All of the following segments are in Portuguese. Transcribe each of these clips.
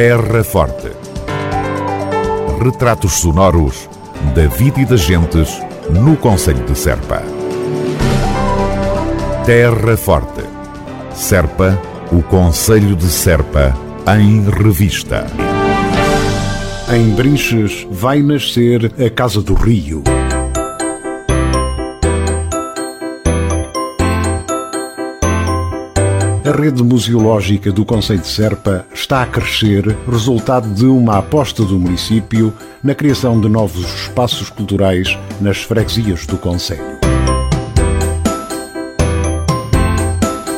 Terra Forte. Retratos sonoros da vida e das gentes no Conselho de Serpa. Terra Forte. Serpa, o Conselho de Serpa, em revista. Em Brinches vai nascer a Casa do Rio. A rede museológica do Conselho de Serpa está a crescer, resultado de uma aposta do município na criação de novos espaços culturais nas freguesias do Conselho.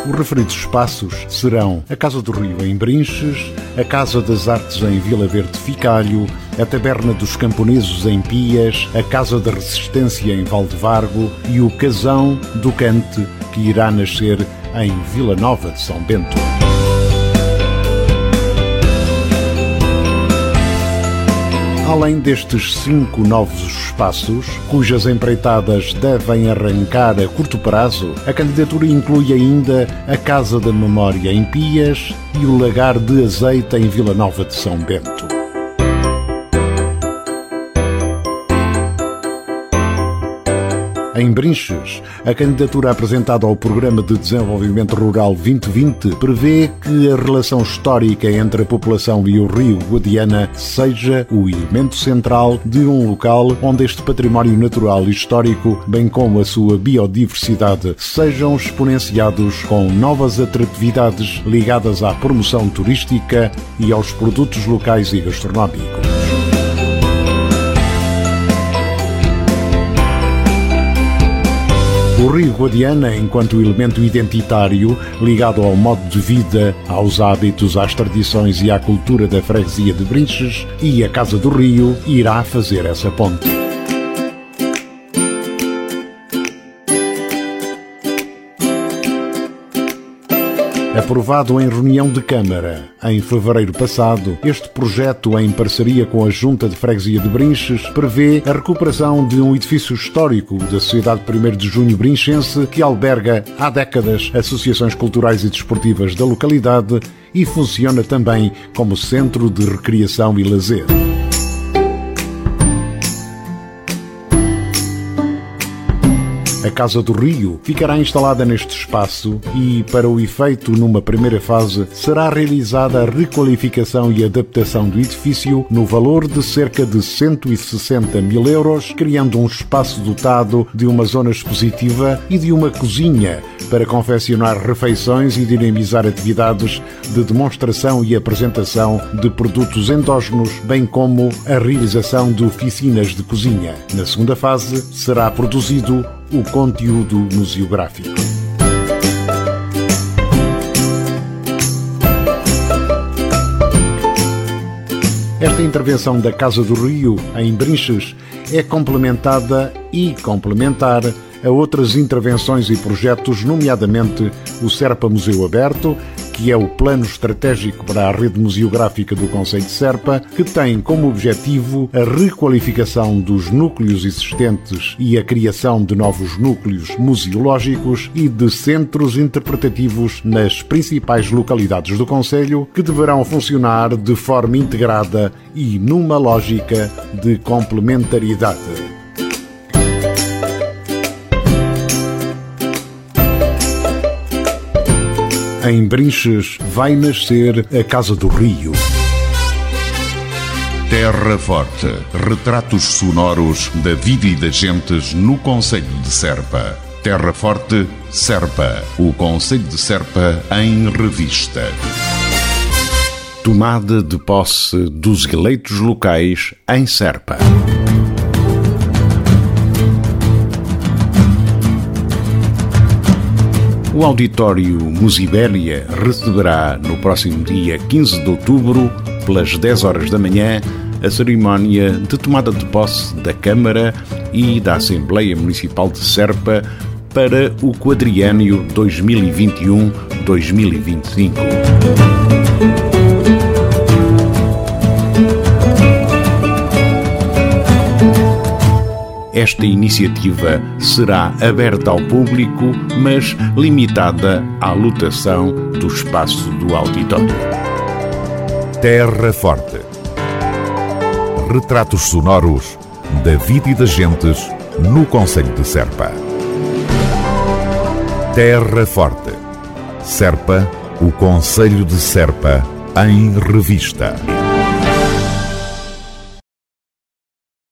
Os referidos espaços serão a Casa do Rio em Brinches, a Casa das Artes em Vila Verde Ficalho, a Taberna dos Camponeses em Pias, a Casa da Resistência em Valdevargo e o Casão do Cante, que irá nascer em Vila Nova de São Bento. Além destes cinco novos espaços, cujas empreitadas devem arrancar a curto prazo, a candidatura inclui ainda a Casa da Memória em Pias e o Lagar de Azeite em Vila Nova de São Bento. Em Brinches, a candidatura apresentada ao Programa de Desenvolvimento Rural 2020 prevê que a relação histórica entre a população e o rio Guadiana seja o elemento central de um local onde este património natural e histórico, bem como a sua biodiversidade, sejam exponenciados com novas atratividades ligadas à promoção turística e aos produtos locais e gastronómicos. O Rio Guadiana, enquanto elemento identitário ligado ao modo de vida, aos hábitos, às tradições e à cultura da freguesia de Brinches e a Casa do Rio, irá fazer essa ponte. Aprovado em reunião de Câmara em fevereiro passado, este projeto, em parceria com a Junta de Freguesia de Brinches, prevê a recuperação de um edifício histórico da Sociedade 1 de Junho Brinchense que alberga há décadas associações culturais e desportivas da localidade e funciona também como centro de recreação e lazer. A Casa do Rio ficará instalada neste espaço e, para o efeito, numa primeira fase, será realizada a requalificação e adaptação do edifício no valor de cerca de 160 mil euros, criando um espaço dotado de uma zona expositiva e de uma cozinha para confeccionar refeições e dinamizar atividades de demonstração e apresentação de produtos endógenos, bem como a realização de oficinas de cozinha. Na segunda fase, será produzido o conteúdo museográfico. Esta intervenção da Casa do Rio, em Brinches, é complementada e complementar a outras intervenções e projetos, nomeadamente o Serpa Museu Aberto, que é o plano estratégico para a rede museográfica do Conselho de Serpa, que tem como objetivo a requalificação dos núcleos existentes e a criação de novos núcleos museológicos e de centros interpretativos nas principais localidades do Conselho, que deverão funcionar de forma integrada e numa lógica de complementaridade. Em Brinches vai nascer a Casa do Rio. Terra Forte. Retratos sonoros da vida e das gentes no Conselho de Serpa. Terra Forte, Serpa. O Conselho de Serpa em revista. Tomada de posse dos eleitos locais em Serpa. O Auditório Musibélia receberá no próximo dia 15 de outubro, pelas 10 horas da manhã, a cerimónia de tomada de posse da Câmara e da Assembleia Municipal de Serpa para o quadriênio 2021-2025. Esta iniciativa será aberta ao público, mas limitada à lotação do espaço do auditório. Terra Forte. Retratos sonoros da vida e das gentes no Conselho de Serpa. Terra Forte. Serpa, o Conselho de Serpa, em revista.